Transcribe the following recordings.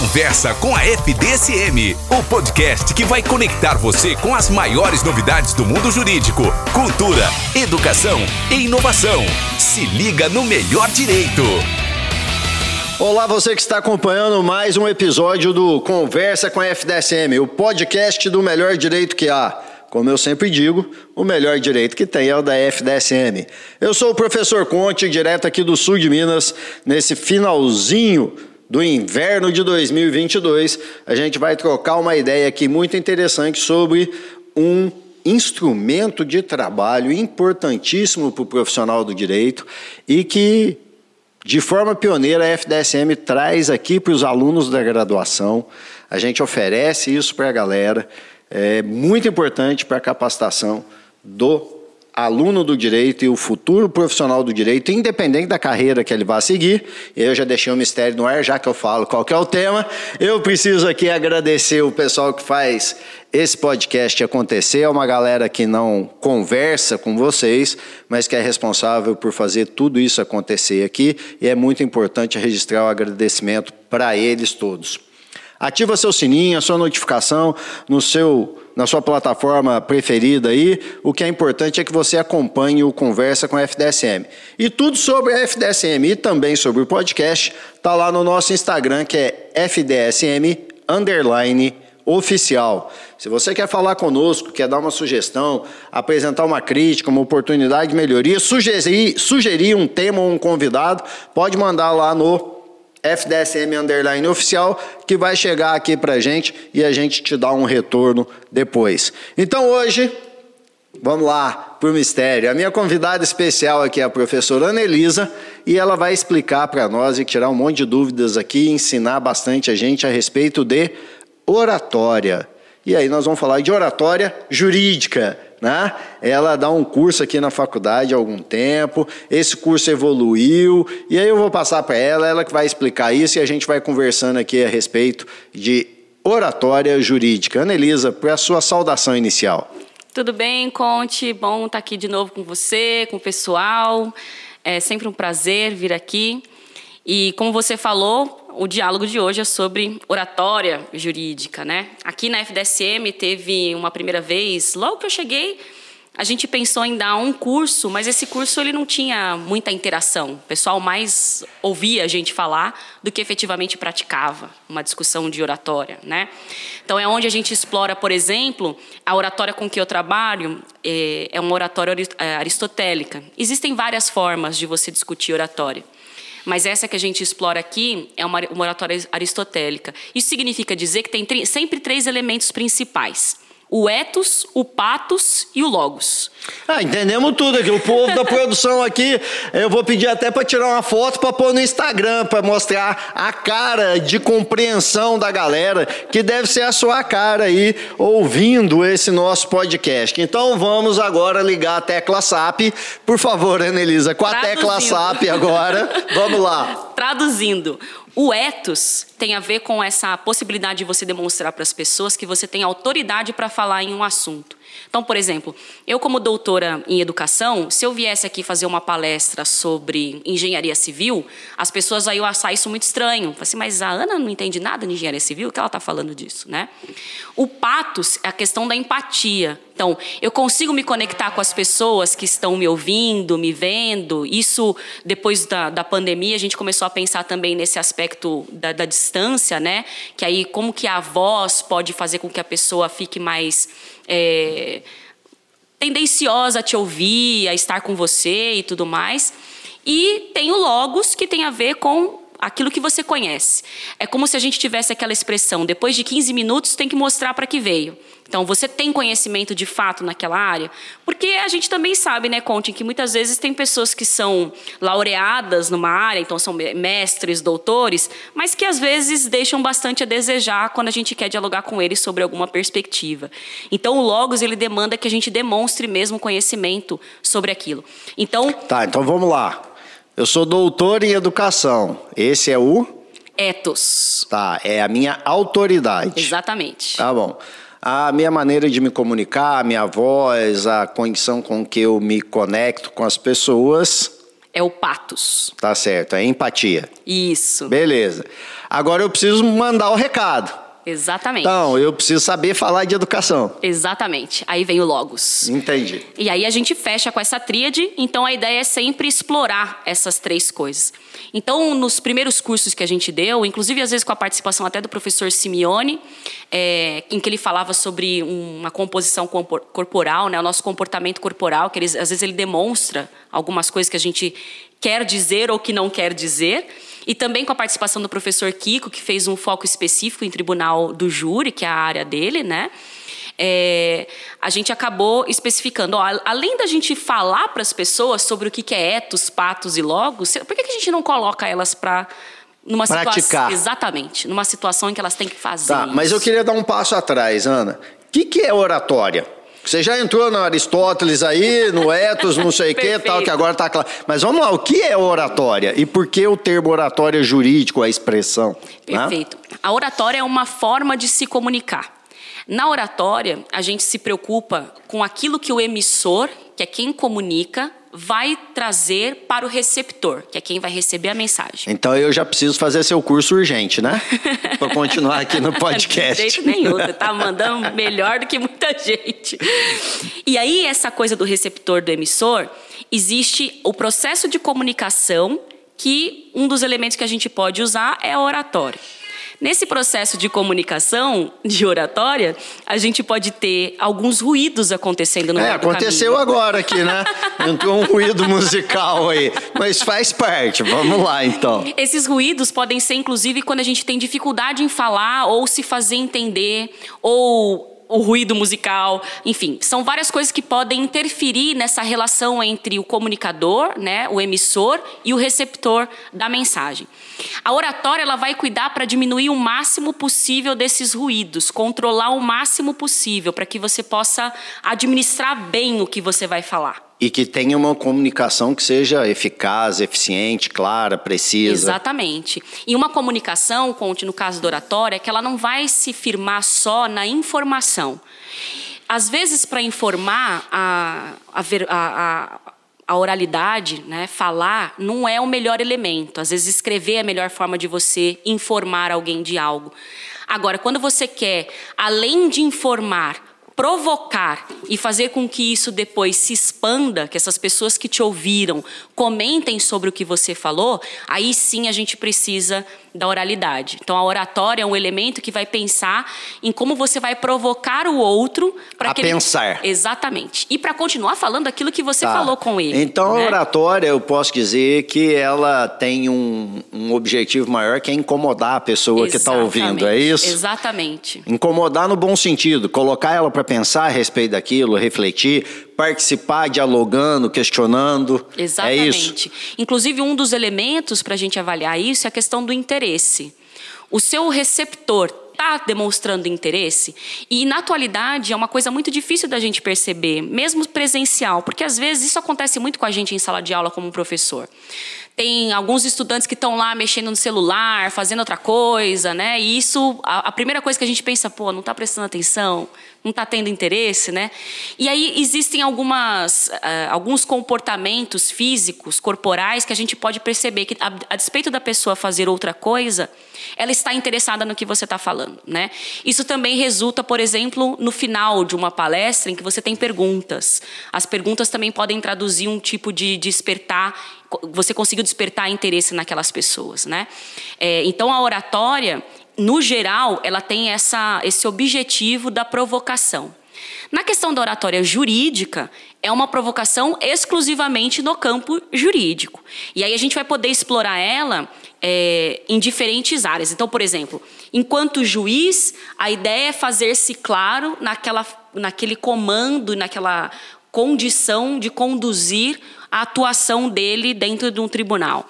Conversa com a FDSM, o podcast que vai conectar você com as maiores novidades do mundo jurídico, cultura, educação e inovação. Se liga no melhor direito. Olá, você que está acompanhando mais um episódio do Conversa com a FDSM, o podcast do melhor direito que há. Como eu sempre digo, o melhor direito que tem é o da FDSM. Eu sou o professor Conte, direto aqui do sul de Minas, nesse finalzinho do inverno de 2022. A gente vai trocar uma ideia aqui muito interessante sobre um instrumento de trabalho importantíssimo para o profissional do direito e que, de forma pioneira, a FDSM traz aqui para os alunos da graduação. A gente oferece isso para a galera é muito importante para a capacitação do aluno do direito e o futuro profissional do direito, independente da carreira que ele vá seguir. Eu já deixei um mistério no ar, já que eu falo qual é o tema. Eu preciso aqui agradecer o pessoal que faz esse podcast acontecer. É uma galera que não conversa com vocês, mas que é responsável por fazer tudo isso acontecer aqui. E é muito importante registrar o agradecimento para eles todos. Ativa seu sininho, a sua notificação no seu, na sua plataforma preferida aí. O que é importante é que você acompanhe o Conversa com a FDSM. E tudo sobre a FDSM e também sobre o podcast está lá no nosso Instagram, que é FDSM underline oficial. Se você quer falar conosco, quer dar uma sugestão, apresentar uma crítica, uma oportunidade de melhoria, sugerir, sugerir um tema ou um convidado, pode mandar lá no FDSM Underline Oficial, que vai chegar aqui pra gente e a gente te dá um retorno depois. Então hoje, vamos lá pro mistério. A minha convidada especial aqui é a professora Anelisa e ela vai explicar para nós e tirar um monte de dúvidas aqui, ensinar bastante a gente a respeito de oratória. E aí nós vamos falar de oratória jurídica né? Ela dá um curso aqui na faculdade há algum tempo, esse curso evoluiu, e aí eu vou passar para ela, ela que vai explicar isso e a gente vai conversando aqui a respeito de oratória jurídica. Anelisa, para a sua saudação inicial. Tudo bem, Conte? Bom estar aqui de novo com você, com o pessoal. É sempre um prazer vir aqui. E como você falou, o diálogo de hoje é sobre oratória jurídica, né? Aqui na FDSM teve uma primeira vez, logo que eu cheguei, a gente pensou em dar um curso, mas esse curso ele não tinha muita interação. O pessoal mais ouvia a gente falar do que efetivamente praticava uma discussão de oratória, né? Então é onde a gente explora, por exemplo, a oratória com que eu trabalho é, é uma oratória é, aristotélica. Existem várias formas de você discutir oratória mas essa que a gente explora aqui é uma, oratória aristotélica. Isso significa dizer que tem sempre três elementos principais o ethos, o patos e o logos. Ah, entendemos tudo aqui. O povo da produção aqui, eu vou pedir até para tirar uma foto para pôr no Instagram, para mostrar a cara de compreensão da galera, que deve ser a sua cara aí ouvindo esse nosso podcast. Então vamos agora ligar a tecla SAP. Por favor, Anelisa, com a Traduzindo. tecla SAP agora. Vamos lá. Traduzindo, o ethos tem a ver com essa possibilidade de você demonstrar para as pessoas que você tem autoridade para falar em um assunto. Então, por exemplo, eu como doutora em educação, se eu viesse aqui fazer uma palestra sobre engenharia civil, as pessoas aí achar isso muito estranho. Assim, mas a Ana não entende nada de engenharia civil, o que ela está falando disso, né? O patos é a questão da empatia. Então, eu consigo me conectar com as pessoas que estão me ouvindo, me vendo. Isso, depois da, da pandemia, a gente começou a pensar também nesse aspecto da, da distância, né? Que aí, como que a voz pode fazer com que a pessoa fique mais é, tendenciosa a te ouvir, a estar com você e tudo mais. E tem o logos, que tem a ver com aquilo que você conhece. É como se a gente tivesse aquela expressão: depois de 15 minutos tem que mostrar para que veio. Então, você tem conhecimento de fato naquela área? Porque a gente também sabe, né, Conte, que muitas vezes tem pessoas que são laureadas numa área, então são mestres, doutores, mas que às vezes deixam bastante a desejar quando a gente quer dialogar com eles sobre alguma perspectiva. Então, o Logos, ele demanda que a gente demonstre mesmo conhecimento sobre aquilo. Então... Tá, então vamos lá. Eu sou doutor em educação. Esse é o... Etos. Tá, é a minha autoridade. Exatamente. Tá bom a minha maneira de me comunicar, a minha voz, a condição com que eu me conecto com as pessoas. É o patos. Tá certo, é empatia. Isso. Beleza. Agora eu preciso mandar o recado. Exatamente. Então, eu preciso saber falar de educação. Exatamente. Aí vem o logos. Entendi. E aí a gente fecha com essa tríade, então a ideia é sempre explorar essas três coisas. Então, nos primeiros cursos que a gente deu, inclusive às vezes com a participação até do professor Simeone, é, em que ele falava sobre uma composição corporal, né, o nosso comportamento corporal, que ele, às vezes ele demonstra algumas coisas que a gente quer dizer ou que não quer dizer. E também com a participação do professor Kiko, que fez um foco específico em tribunal do júri, que é a área dele, né? É, a gente acabou especificando, ó, além da gente falar para as pessoas sobre o que é etos, patos e logos, por que, que a gente não coloca elas para numa situação exatamente numa situação em que elas têm que fazer tá, isso. mas eu queria dar um passo atrás Ana o que, que é oratória você já entrou no Aristóteles aí, no Etos, não sei o que, tal, que agora está claro. Mas vamos lá, o que é oratória? E por que o termo oratória jurídico, a expressão? Né? Perfeito. Né? A oratória é uma forma de se comunicar. Na oratória, a gente se preocupa com aquilo que o emissor, que é quem comunica, vai trazer para o receptor, que é quem vai receber a mensagem. Então eu já preciso fazer seu curso urgente, né? para continuar aqui no podcast. De jeito nenhum, você tá mandando melhor do que muita gente. E aí essa coisa do receptor do emissor, existe o processo de comunicação que um dos elementos que a gente pode usar é a oratória. Nesse processo de comunicação, de oratória, a gente pode ter alguns ruídos acontecendo no É, aconteceu caminho. agora aqui, né? Entrou um ruído musical aí, mas faz parte. Vamos lá, então. Esses ruídos podem ser, inclusive, quando a gente tem dificuldade em falar ou se fazer entender ou o ruído musical, enfim, são várias coisas que podem interferir nessa relação entre o comunicador, né, o emissor e o receptor da mensagem. A oratória ela vai cuidar para diminuir o máximo possível desses ruídos, controlar o máximo possível para que você possa administrar bem o que você vai falar. E que tenha uma comunicação que seja eficaz, eficiente, clara, precisa. Exatamente. E uma comunicação, no caso da oratória, é que ela não vai se firmar só na informação. Às vezes, para informar a, a, a, a oralidade, né, falar, não é o melhor elemento. Às vezes, escrever é a melhor forma de você informar alguém de algo. Agora, quando você quer, além de informar, provocar e fazer com que isso depois se expanda, que essas pessoas que te ouviram comentem sobre o que você falou, aí sim a gente precisa da oralidade. Então a oratória é um elemento que vai pensar em como você vai provocar o outro para que pensar. Ele... Exatamente. E para continuar falando aquilo que você tá. falou com ele. Então né? a oratória eu posso dizer que ela tem um, um objetivo maior que é incomodar a pessoa Exatamente. que está ouvindo, é isso? Exatamente. Incomodar no bom sentido, colocar ela para pensar a respeito daquilo, refletir, participar dialogando, questionando. Exatamente. É isso. Inclusive, um dos elementos para a gente avaliar isso é a questão do interesse. O seu receptor está demonstrando interesse? E na atualidade é uma coisa muito difícil da gente perceber, mesmo presencial, porque às vezes isso acontece muito com a gente em sala de aula como professor. Tem alguns estudantes que estão lá mexendo no celular, fazendo outra coisa, né? E isso, a, a primeira coisa que a gente pensa, pô, não está prestando atenção, não está tendo interesse, né? E aí existem algumas, uh, alguns comportamentos físicos, corporais, que a gente pode perceber que, a, a despeito da pessoa fazer outra coisa, ela está interessada no que você está falando, né? Isso também resulta, por exemplo, no final de uma palestra em que você tem perguntas. As perguntas também podem traduzir um tipo de despertar você conseguiu despertar interesse naquelas pessoas, né? É, então a oratória no geral, ela tem essa, esse objetivo da provocação. Na questão da oratória jurídica, é uma provocação exclusivamente no campo jurídico. E aí a gente vai poder explorar ela é, em diferentes áreas. Então, por exemplo, enquanto juiz, a ideia é fazer-se claro naquela, naquele comando, naquela condição de conduzir a atuação dele dentro de um tribunal.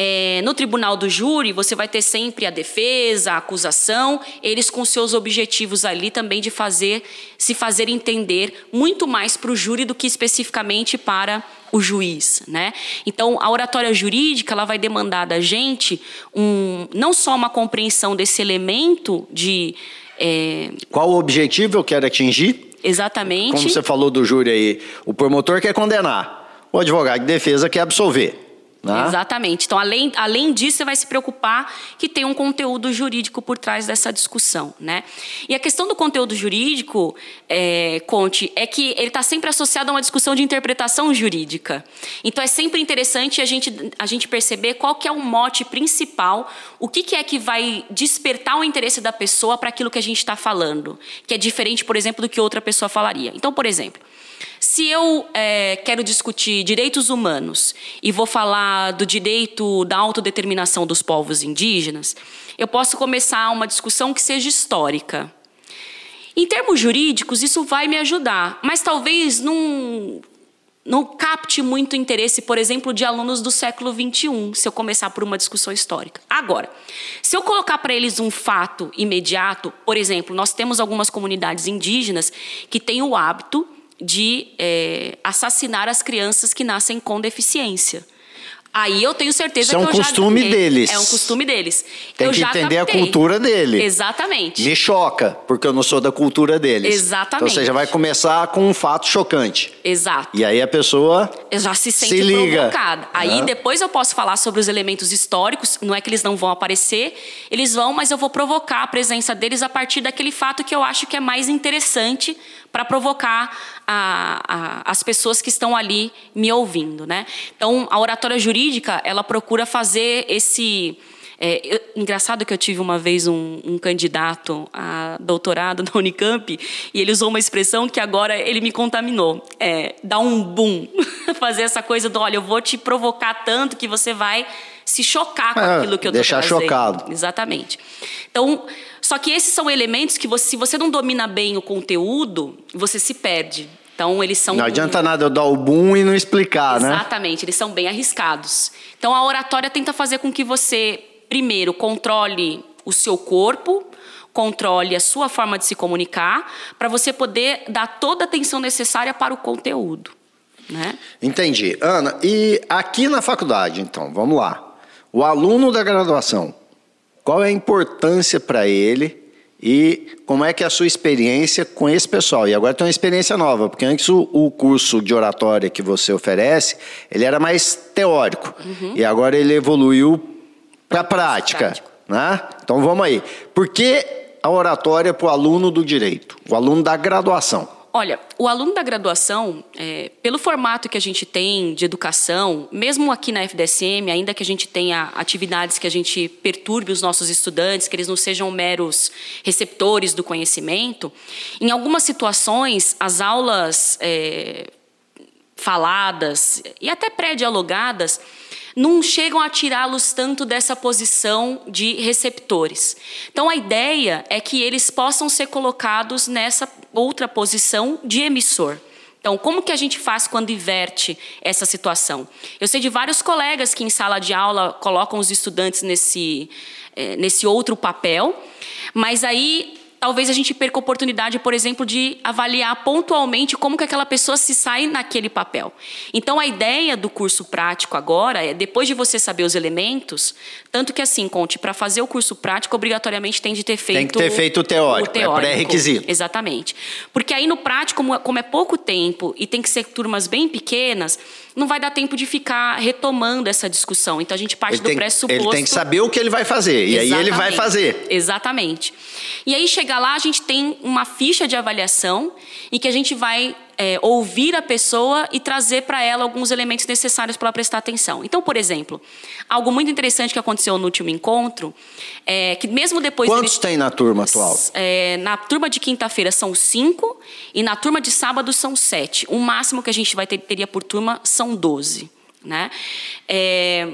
É, no tribunal do júri, você vai ter sempre a defesa, a acusação, eles com seus objetivos ali também de fazer, se fazer entender muito mais para o júri do que especificamente para o juiz, né? Então, a oratória jurídica ela vai demandar da gente um, não só uma compreensão desse elemento de é... qual o objetivo eu quero atingir? Exatamente. Como você falou do júri aí, o promotor quer condenar, o advogado de defesa quer absolver. Né? Exatamente. Então, além, além disso, você vai se preocupar que tem um conteúdo jurídico por trás dessa discussão. Né? E a questão do conteúdo jurídico, é, Conte, é que ele está sempre associado a uma discussão de interpretação jurídica. Então, é sempre interessante a gente, a gente perceber qual que é o mote principal, o que, que é que vai despertar o interesse da pessoa para aquilo que a gente está falando, que é diferente, por exemplo, do que outra pessoa falaria. Então, por exemplo, se eu é, quero discutir direitos humanos e vou falar do direito da autodeterminação dos povos indígenas, eu posso começar uma discussão que seja histórica. Em termos jurídicos, isso vai me ajudar, mas talvez não, não capte muito interesse, por exemplo, de alunos do século XXI, se eu começar por uma discussão histórica. Agora, se eu colocar para eles um fato imediato, por exemplo, nós temos algumas comunidades indígenas que têm o hábito de é, assassinar as crianças que nascem com deficiência. Aí eu tenho certeza Isso é um que eu costume já deles. É um costume deles. Tem eu que entender captei. a cultura dele. Exatamente. Me choca, porque eu não sou da cultura deles. Exatamente. Então você já vai começar com um fato chocante. Exato. E aí a pessoa Eu já se sente Se liga. provocada. Aí depois eu posso falar sobre os elementos históricos, não é que eles não vão aparecer, eles vão, mas eu vou provocar a presença deles a partir daquele fato que eu acho que é mais interessante para provocar a- a- as pessoas que estão ali me ouvindo, né? Então, a oratória jurídica, ela procura fazer esse... É, eu- engraçado que eu tive uma vez um, um candidato a doutorado na Unicamp e ele usou uma expressão que agora ele me contaminou. É, dar um boom. Fazer essa coisa do, olha, eu vou te provocar tanto que você vai se chocar com Ah, aquilo que eu tô deixar trazendo. chocado. Exatamente. Então, só que esses são elementos que você, se você não domina bem o conteúdo, você se perde. Então, eles são não adianta nada eu dar o boom e não explicar, né? Exatamente, eles são bem arriscados. Então a oratória tenta fazer com que você, primeiro, controle o seu corpo, controle a sua forma de se comunicar, para você poder dar toda a atenção necessária para o conteúdo. Né? Entendi. Ana, e aqui na faculdade, então, vamos lá. O aluno da graduação, qual é a importância para ele e como é que é a sua experiência com esse pessoal? E agora tem uma experiência nova, porque antes o, o curso de oratória que você oferece, ele era mais teórico. E agora ele evoluiu para a prática. prático. Né? Então vamos aí. Por que a oratória para o aluno do direito, o aluno da graduação? Olha, o aluno da graduação, é, pelo formato que a gente tem de educação, mesmo aqui na FDSM, ainda que a gente tenha atividades que a gente perturbe os nossos estudantes, que eles não sejam meros receptores do conhecimento, em algumas situações, as aulas é, faladas e até pré-dialogadas não chegam a tirá-los tanto dessa posição de receptores. Então a ideia é que eles possam ser colocados nessa outra posição de emissor. Então, como que a gente faz quando inverte essa situação? Eu sei de vários colegas que em sala de aula colocam os estudantes nesse, eh, nesse outro papel, mas aí talvez a gente perca a oportunidade, por exemplo, de avaliar pontualmente como que aquela pessoa se sai naquele papel. Então, a ideia do curso prático agora é, depois de você saber os elementos, tanto que assim, Conte, para fazer o curso prático, obrigatoriamente tem de ter feito... Tem que ter feito o teórico, é pré-requisito. Exatamente. Porque aí no prático, como é- pouco tempo e tem que ser turmas bem pequenas, não vai dar tempo de ficar retomando essa discussão. Então, a gente parte Ele do pressuposto... ele tem que saber o que ele vai fazer. E aí ele vai fazer. Exatamente. E aí, chegar lá, a gente tem uma ficha de avaliação em que a gente vai é, ouvir a pessoa e trazer para ela alguns elementos necessários para ela prestar atenção. Então, por exemplo, algo muito interessante que aconteceu no último encontro é que mesmo depois... Quantos dele- tem na turma atual? é, na turma de quinta-feira são cinco e na turma de sábado são sete. O máximo que a gente vai ter, teria por turma são doze. Né? É,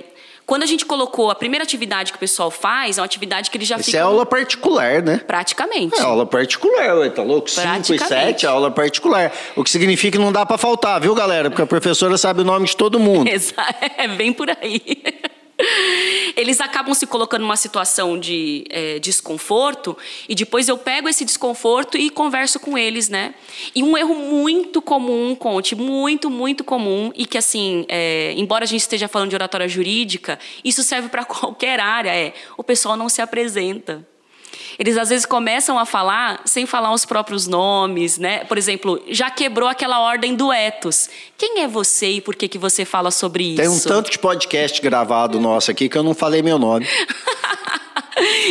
quando a gente colocou a primeira atividade que o pessoal faz, é uma atividade que ele já Isso fica é aula particular, né? praticamente. É aula particular, ué, tá louco? 5 e Praticamente. 7 aula particular. O que significa que não dá pra faltar, viu, galera? Porque a professora sabe o nome de todo mundo. Exa- É bem por aí. Eles acabam se colocando numa situação de é, desconforto e depois eu pego esse desconforto e converso com eles, né? E um erro muito comum, Conte, muito, muito comum e que assim, é, embora a gente esteja falando de oratória jurídica, isso serve para qualquer área, é o pessoal não se apresenta. Eles às vezes começam a falar sem falar os próprios nomes, né? Por exemplo, já quebrou aquela ordem do etos. Quem é você e por que, que você fala sobre isso? Tem um tanto de podcast gravado nosso aqui que eu não falei meu nome.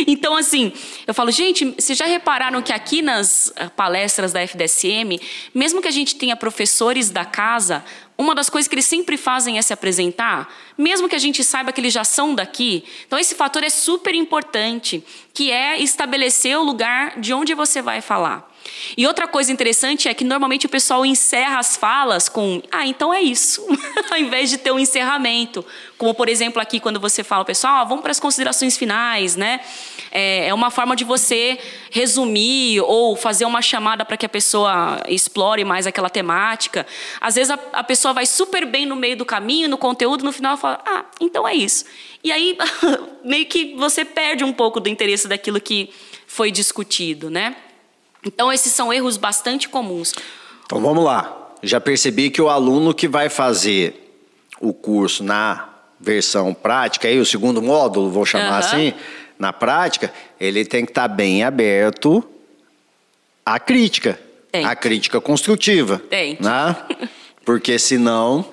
Então, assim, eu falo, gente, vocês já repararam que aqui nas palestras da FDSM, mesmo que a gente tenha professores da casa, uma das coisas que eles sempre fazem é se apresentar, mesmo que a gente saiba que eles já são daqui. Então, esse fator é super importante, que é estabelecer o lugar de onde você vai falar. E outra coisa interessante é que normalmente o pessoal encerra as falas com ah, então é isso, ao invés de ter um encerramento. Como, por exemplo, aqui quando você fala, pessoal, ah, vamos para as considerações finais, né? É, é uma forma de você resumir ou fazer uma chamada para que a pessoa explore mais aquela temática. Às vezes a, a pessoa vai super bem no meio do caminho, no conteúdo, no final ela fala, ah, então é isso. E aí, meio que você perde um pouco do interesse daquilo que foi discutido, né? Então, esses são erros bastante comuns. Então, vamos lá. Já percebi que o aluno que vai fazer o curso na versão prática, aí o segundo módulo, vou chamar uhum. assim, na prática, ele tem que estar tá bem aberto à crítica. Tem. À crítica construtiva. Tem. Né? Porque senão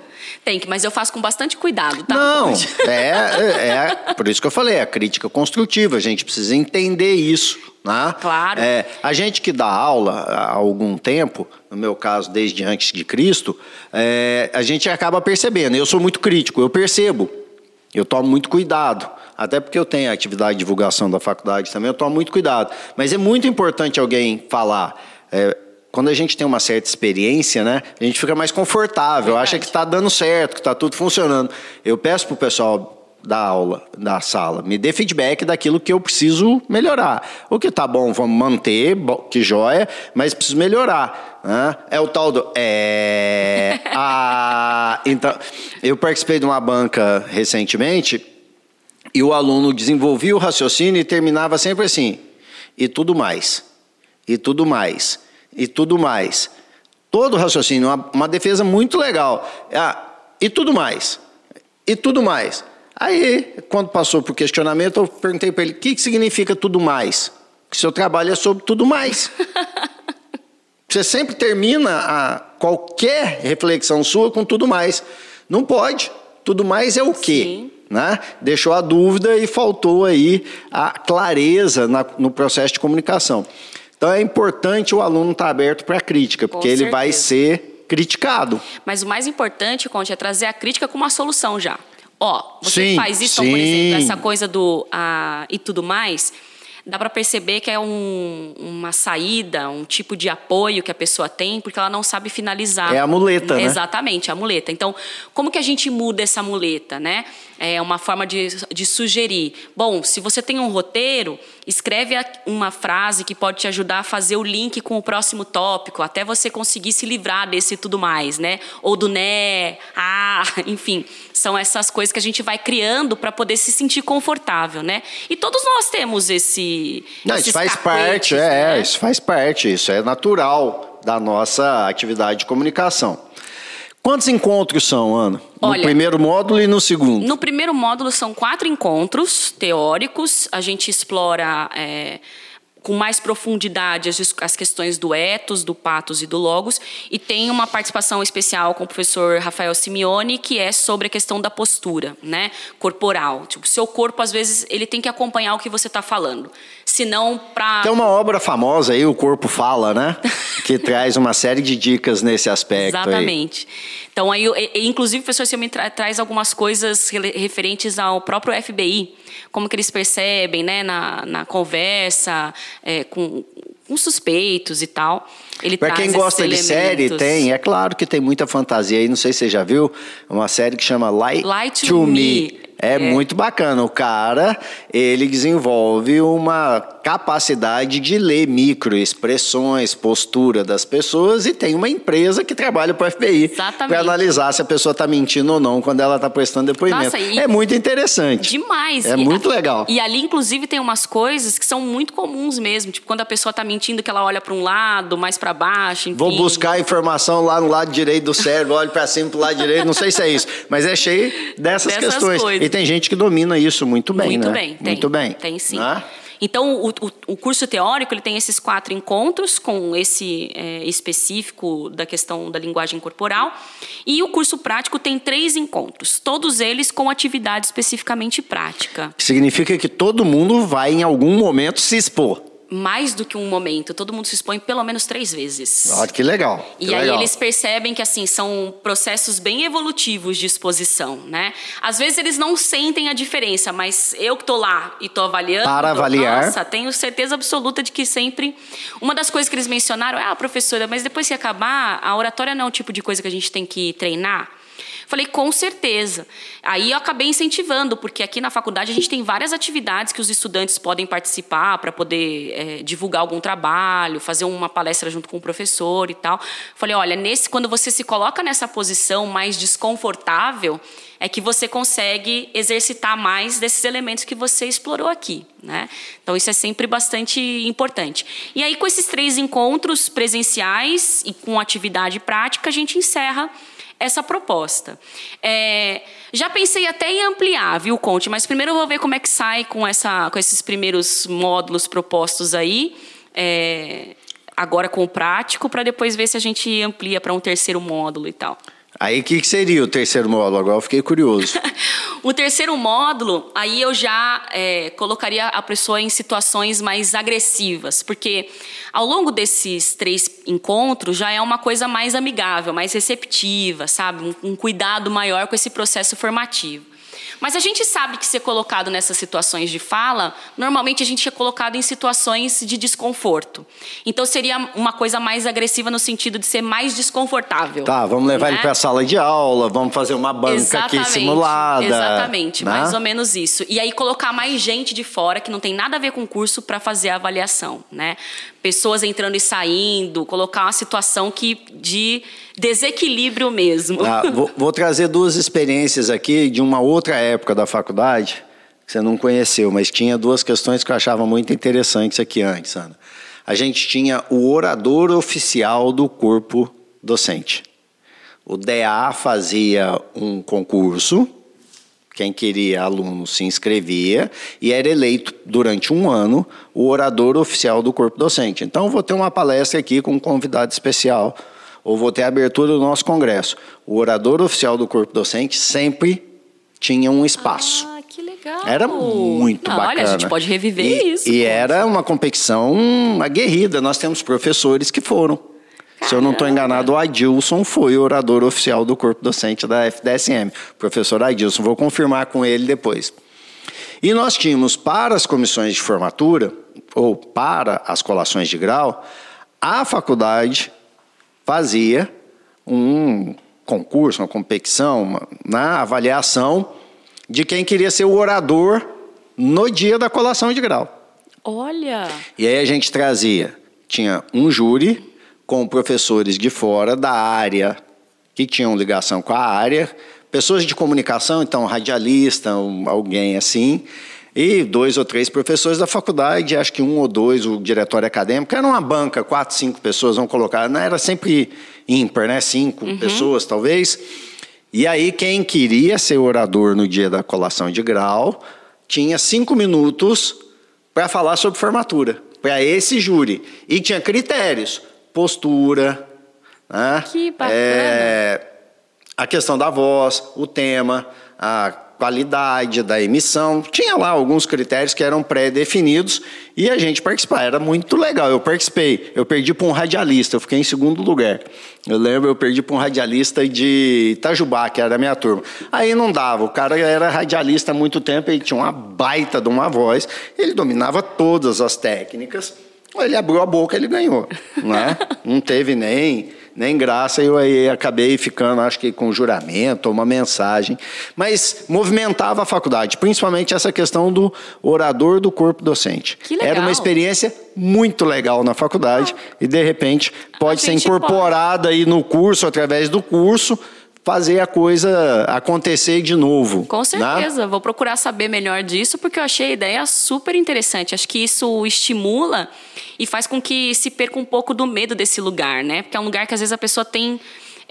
tem que, mas eu faço com bastante cuidado, tá? Não, é, é, é, por isso que eu falei, a crítica construtiva, a gente precisa entender isso. Né? Claro. É, a gente que dá aula há algum tempo, no meu caso, desde antes de Cristo, é, a gente acaba percebendo. Eu sou muito crítico, eu percebo. Eu tomo muito cuidado. Até porque eu tenho a atividade de divulgação da faculdade também, eu tomo muito cuidado. Mas é muito importante alguém falar. É, quando a gente tem uma certa experiência, né, a gente fica mais confortável, Verdade. acha que está dando certo, que está tudo funcionando. Eu peço para o pessoal da aula, da sala, me dê feedback daquilo que eu preciso melhorar. O que está bom, vamos manter, que joia, mas preciso melhorar. Né? É o tal do. É. a, então, eu participei de uma banca recentemente e o aluno desenvolvia o raciocínio e terminava sempre assim: e tudo mais, e tudo mais e tudo mais. Todo raciocínio, uma, uma defesa muito legal. Ah, e tudo mais. E tudo mais. Aí, quando passou para o questionamento, eu perguntei para ele: o que, que significa tudo mais? Que seu trabalho é sobre tudo mais. Você sempre termina a qualquer reflexão sua com tudo mais. Não pode. Tudo mais é o quê? Sim. Né? Deixou a dúvida e faltou aí a clareza na, no processo de comunicação. Então é importante o aluno estar tá aberto para a crítica, porque ele vai ser criticado. Mas o mais importante, Conte, é trazer a crítica com uma solução já. Ó, você sim, faz isso, então, por exemplo, essa coisa do ah, e tudo mais dá para perceber que é um, uma saída, um tipo de apoio que a pessoa tem, porque ela não sabe finalizar. É a muleta, né? Exatamente, a muleta. Então, como que a gente muda essa muleta, né? É uma forma de, de sugerir. Bom, se você tem um roteiro, escreve uma frase que pode te ajudar a fazer o link com o próximo tópico, até você conseguir se livrar desse tudo mais, né? Ou do né, ah, enfim, são essas coisas que a gente vai criando para poder se sentir confortável, né? E todos nós temos esse. Não, isso faz parte, é, né? é, isso faz parte, isso é natural da nossa atividade de comunicação. Quantos encontros são, Ana? Olha, no primeiro módulo e no segundo? No primeiro módulo são quatro encontros teóricos. A gente explora é, com mais profundidade as, as questões do ethos, do patos e do logos. E tem uma participação especial com o professor Rafael Simeone, que é sobre a questão da postura né, corporal. Tipo, seu corpo, às vezes, ele tem que acompanhar o que você está falando senão para. Tem uma obra famosa aí, O Corpo Fala, né? que traz uma série de dicas nesse aspecto. Exatamente. Aí. Então, aí, inclusive, o professor Silme tra traz algumas coisas referentes ao próprio FBI, como que eles percebem, né, na, na conversa é, com, com suspeitos e tal. Ele Para quem gosta de série, tem. É claro que tem muita fantasia aí. Não sei se você já viu. Uma série que chama Light, Light to, to Me. Me. É, é, muito bacana. O cara, ele desenvolve uma capacidade de ler microexpressões, postura das pessoas e tem uma empresa que trabalha para o FBI para analisar se a pessoa está mentindo ou não quando ela está prestando depoimento. Nossa, e... É muito interessante. Demais. É e muito a... legal. E ali, inclusive, tem umas coisas que são muito comuns mesmo. Tipo, quando a pessoa está mentindo, que ela olha para um lado, mais para baixo, enfim. Vou buscar informação lá no lado direito do cérebro, olho para cima, para o lado direito, não sei se é isso. Mas é cheio dessas, dessas questões. Coisas. E tem gente que domina isso muito bem, muito né? Bem, tem, muito bem. Tem sim. Né? Então, o, o, o, curso teórico ele tem esses quatro encontros com esse é, específico da questão da linguagem corporal. E o curso prático tem três encontros, todos eles com atividade especificamente prática. Significa que todo mundo vai, em algum momento, se expor mais do que um momento. Todo mundo se expõe pelo menos três vezes. Olha que legal. Que e legal. aí eles percebem que assim são processos bem evolutivos de exposição, né? Às vezes eles não sentem a diferença, mas eu que tô lá e tô avaliando, para tô, avaliar, nossa, tenho certeza absoluta de que sempre uma das coisas que eles mencionaram é, ah, professora, mas depois que acabar, a oratória não é o tipo de coisa que a gente tem que treinar. Falei, com certeza. Aí eu acabei incentivando, porque aqui na faculdade a gente tem várias atividades que os estudantes podem participar para poder é, divulgar algum trabalho, fazer uma palestra junto com o professor e tal. Falei, olha, nesse, quando você se coloca nessa posição mais desconfortável, é que você consegue exercitar mais desses elementos que você explorou aqui, né? Então isso é sempre bastante importante. E aí com esses três encontros presenciais e com atividade prática a gente encerra essa proposta. É, já pensei até em ampliar, viu, Conte? Mas primeiro eu vou ver como é que sai com, essa, com esses primeiros módulos propostos aí. É, agora com o prático, para depois ver se a gente amplia para um terceiro módulo e tal. Aí o que, que, seria o terceiro módulo? Agora eu fiquei curioso. o terceiro módulo, aí eu já é, colocaria a pessoa em situações mais agressivas, porque ao longo desses três encontros já é uma coisa mais amigável, mais receptiva, sabe? um, um cuidado maior com esse processo formativo. Mas a gente sabe que ser colocado nessas situações de fala, normalmente a gente é colocado em situações de desconforto. Então seria uma coisa mais agressiva no sentido de ser mais desconfortável. Tá, vamos levar né? ele para a sala de aula, vamos fazer uma banca exatamente, aqui simulada. Exatamente, né? mais ou menos isso. E aí colocar mais gente de fora que não tem nada a ver com o curso para fazer a avaliação, né? Pessoas entrando e saindo, colocar uma situação que de desequilíbrio mesmo. Ah, vou, vou, trazer duas experiências aqui de uma outra época da faculdade, que você não conheceu, mas tinha duas questões que eu achava muito interessantes aqui antes, Ana. A gente tinha o orador oficial do corpo docente. O DA fazia um concurso, quem queria aluno se inscrevia e era eleito durante um ano o orador oficial do corpo docente. Então, vou ter uma palestra aqui com um convidado especial ou vou ter a abertura do nosso congresso. O orador oficial do corpo docente sempre tinha um espaço. Ah, que legal. Era muito Não, bacana. Olha, a gente pode reviver e, isso. E era uma competição aguerrida. Nós temos professores que foram. Caramba. Se eu não estou enganado, o Adilson foi o orador oficial do corpo docente da FDSM. Professor Adilson, vou confirmar com ele depois. E nós tínhamos para as comissões de formatura, ou para as colações de grau, a faculdade fazia um concurso, uma competição, uma, na avaliação de quem queria ser o orador no dia da colação de grau. Olha! E aí a gente trazia, tinha um júri com professores de fora da área que tinham ligação com a área, pessoas de comunicação, então radialista, alguém assim, e dois ou três professores da faculdade, acho que um ou dois, o diretório acadêmico. Era uma banca, quatro, cinco pessoas, vão colocar. Não era sempre ímpar, né? Cinco uhum. pessoas, talvez. E aí, quem queria ser orador no dia da colação de grau, tinha cinco minutos para falar sobre formatura, para esse júri. E tinha critérios: postura, né? Que bacana. É, a questão da voz, o tema, a qualidade da emissão. Tinha lá alguns critérios que eram pré-definidos e a gente participava. Era muito legal. Eu participei. Eu perdi para um radialista, eu fiquei em segundo lugar. Eu lembro, eu perdi para um radialista de Itajubá, que era da minha turma. Aí não dava. O cara era radialista há muito tempo, ele tinha uma baita de uma voz, ele dominava todas as técnicas. Ele abriu a boca, ele ganhou. Né? Não teve nem nem graça, eu aí acabei ficando, acho que com juramento, uma mensagem. Mas movimentava a faculdade, principalmente essa questão do orador do corpo docente. Que legal. Era uma experiência muito legal na faculdade ah. e, de repente, pode ser incorporada pode. aí no curso, através do curso, fazer a coisa acontecer de novo. Com né? certeza, né? vou procurar saber melhor disso, porque eu achei a ideia super interessante. Acho que isso estimula e faz com que se perca um pouco do medo desse lugar, né? Porque é um lugar que às vezes a pessoa tem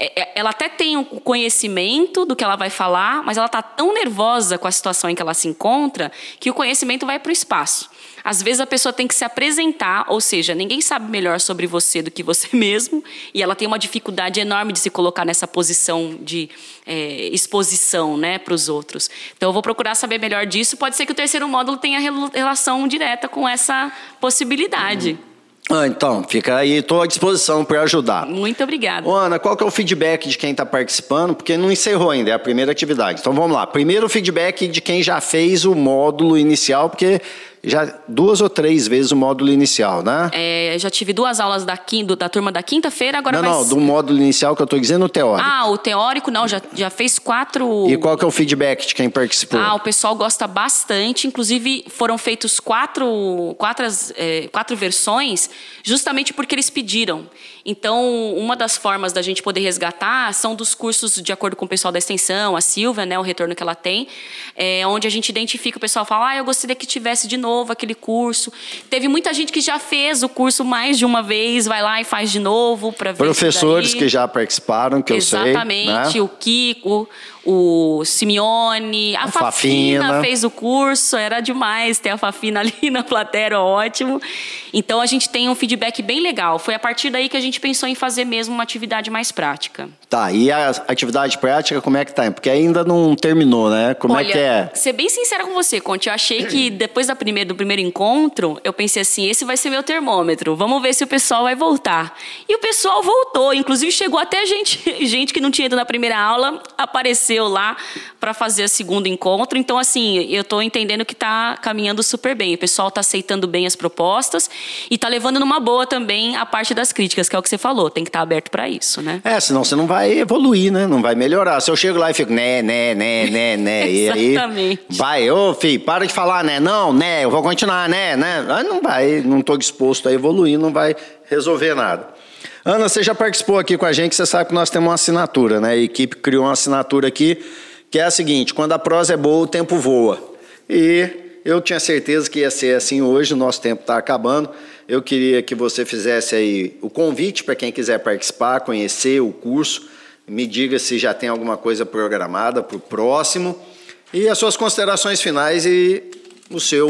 é, é, ela até tem o conhecimento do que ela vai falar, mas ela está tão nervosa com a situação em que ela se encontra que o conhecimento vai para o espaço. Às vezes a pessoa tem que se apresentar, ou seja, ninguém sabe melhor sobre você do que você mesmo, e ela tem uma dificuldade enorme de se colocar nessa posição de é, exposição né, para os outros. Então eu vou procurar saber melhor disso. Pode ser que o terceiro módulo tenha relação direta com essa possibilidade. Uhum. Ah, então, fica aí, estou à disposição para ajudar. Muito obrigada. Ô, Ana, qual que é o feedback de quem está participando? Porque não encerrou ainda, é a primeira atividade. Então vamos lá. Primeiro feedback de quem já fez o módulo inicial, porque já duas ou três vezes o módulo inicial, né? É, já tive duas aulas da, quinta, da turma da quinta-feira, agora Não, não, do módulo inicial que eu estou dizendo, o teórico. Ah, o teórico não, já, já fez quatro... E qual que é o feedback de quem participou? Ah, o pessoal gosta bastante, inclusive foram feitos quatro, quatro, é, quatro versões, justamente porque eles pediram. Então, uma das formas da gente poder resgatar são dos cursos de acordo com o pessoal da extensão, a Silvia, né, o retorno que ela tem, é, onde a gente identifica o pessoal fala, ah, eu gostaria que tivesse de novo aquele curso. Teve muita gente que já fez o curso mais de uma vez, vai lá e faz de novo para ver. Professores que já participaram, que Exatamente, eu sei. Exatamente, né? o Kiko, o Simeone, a, a Fafina, Fafina, fez o curso, era demais ter a Fafina ali na plateia, ótimo. Então a gente tem um feedback bem legal. Foi a partir daí que a gente pensou em fazer mesmo uma atividade mais prática. Tá, e a atividade prática como é que tá? Porque ainda não terminou, né? Como Olha, é que é? Ser bem sincera com você, Conte, eu achei que depois da primeira, do primeiro encontro, eu pensei assim, esse vai ser meu termômetro. Vamos ver se o pessoal vai voltar. E o pessoal voltou, inclusive chegou até gente, gente que não tinha ido na primeira aula, apareceu apareceu lá para fazer o segundo encontro. Então, assim, eu estou entendendo que está caminhando super bem. O pessoal está aceitando bem as propostas e está levando numa boa também a parte das críticas, que é o que você falou. Tem que estar tá aberto para isso, né? É, senão você não vai evoluir, né? Não vai melhorar. Se eu chego lá e fico, né, né, né, né, né, e aí vai, ô, filho, para de falar, né? Não, né, eu vou continuar, né, né. Não vai, não estou disposto a evoluir, não vai resolver nada. Ana, você já participou aqui com a gente, você sabe que nós temos uma assinatura, né? A equipe criou uma assinatura aqui, que é a seguinte: quando a prosa é boa, o tempo voa. E eu tinha certeza que ia ser assim hoje, o nosso tempo está acabando. Eu queria que você fizesse aí o convite para quem quiser participar, conhecer o curso. Me diga se já tem alguma coisa programada para o próximo. E as suas considerações finais e o seu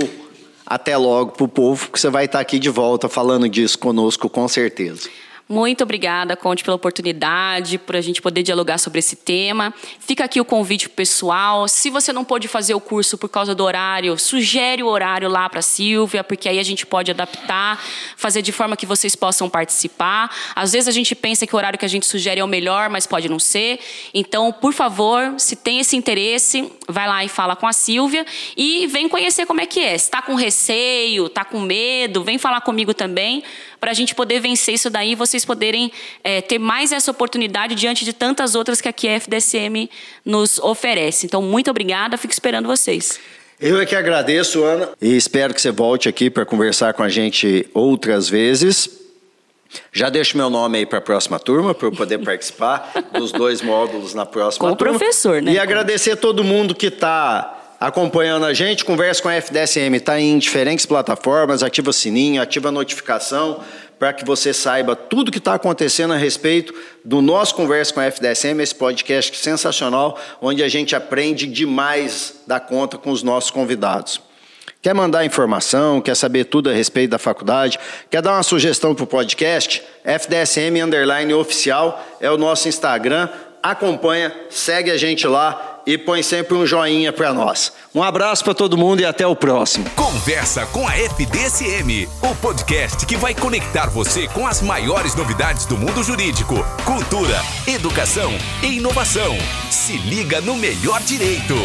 até logo para o povo, que você vai estar aqui de volta falando disso conosco com certeza. Muito obrigada, Conte, pela oportunidade, por a gente poder dialogar sobre esse tema. Fica aqui o convite pessoal. Se você não pôde fazer o curso por causa do horário, sugere o horário lá para a Silvia, porque aí a gente pode adaptar, fazer de forma que vocês possam participar. Às vezes a gente pensa que o horário que a gente sugere é o melhor, mas pode não ser. Então, por favor, se tem esse interesse, vai lá e fala com a Silvia e vem conhecer como é que é. Se está com receio, está com medo, vem falar comigo também para a gente poder vencer isso daí e vocês poderem é, ter mais essa oportunidade diante de tantas outras que aqui a FDSM nos oferece. Então, muito obrigada, fico esperando vocês. Eu é que agradeço, Ana, e espero que você volte aqui para conversar com a gente outras vezes. Já deixo meu nome aí para a próxima turma, para eu poder participar dos dois módulos na próxima Com turma. Com o professor, né? E agradecer a todo mundo que está acompanhando a gente, conversa com a FDSM, está em diferentes plataformas, ativa o sininho, ativa a notificação, para que você saiba tudo que está acontecendo a respeito do nosso Conversa com a FDSM, esse podcast sensacional, onde a gente aprende demais da conta com os nossos convidados. Quer mandar informação, quer saber tudo a respeito da faculdade, quer dar uma sugestão para o podcast? FDSM Underline Oficial é o nosso Instagram. Acompanha, segue a gente lá e põe sempre um joinha para nós. Um abraço para todo mundo e até o próximo. Conversa com a FDSM, o podcast que vai conectar você com as maiores novidades do mundo jurídico, cultura, educação e inovação. Se liga no melhor direito.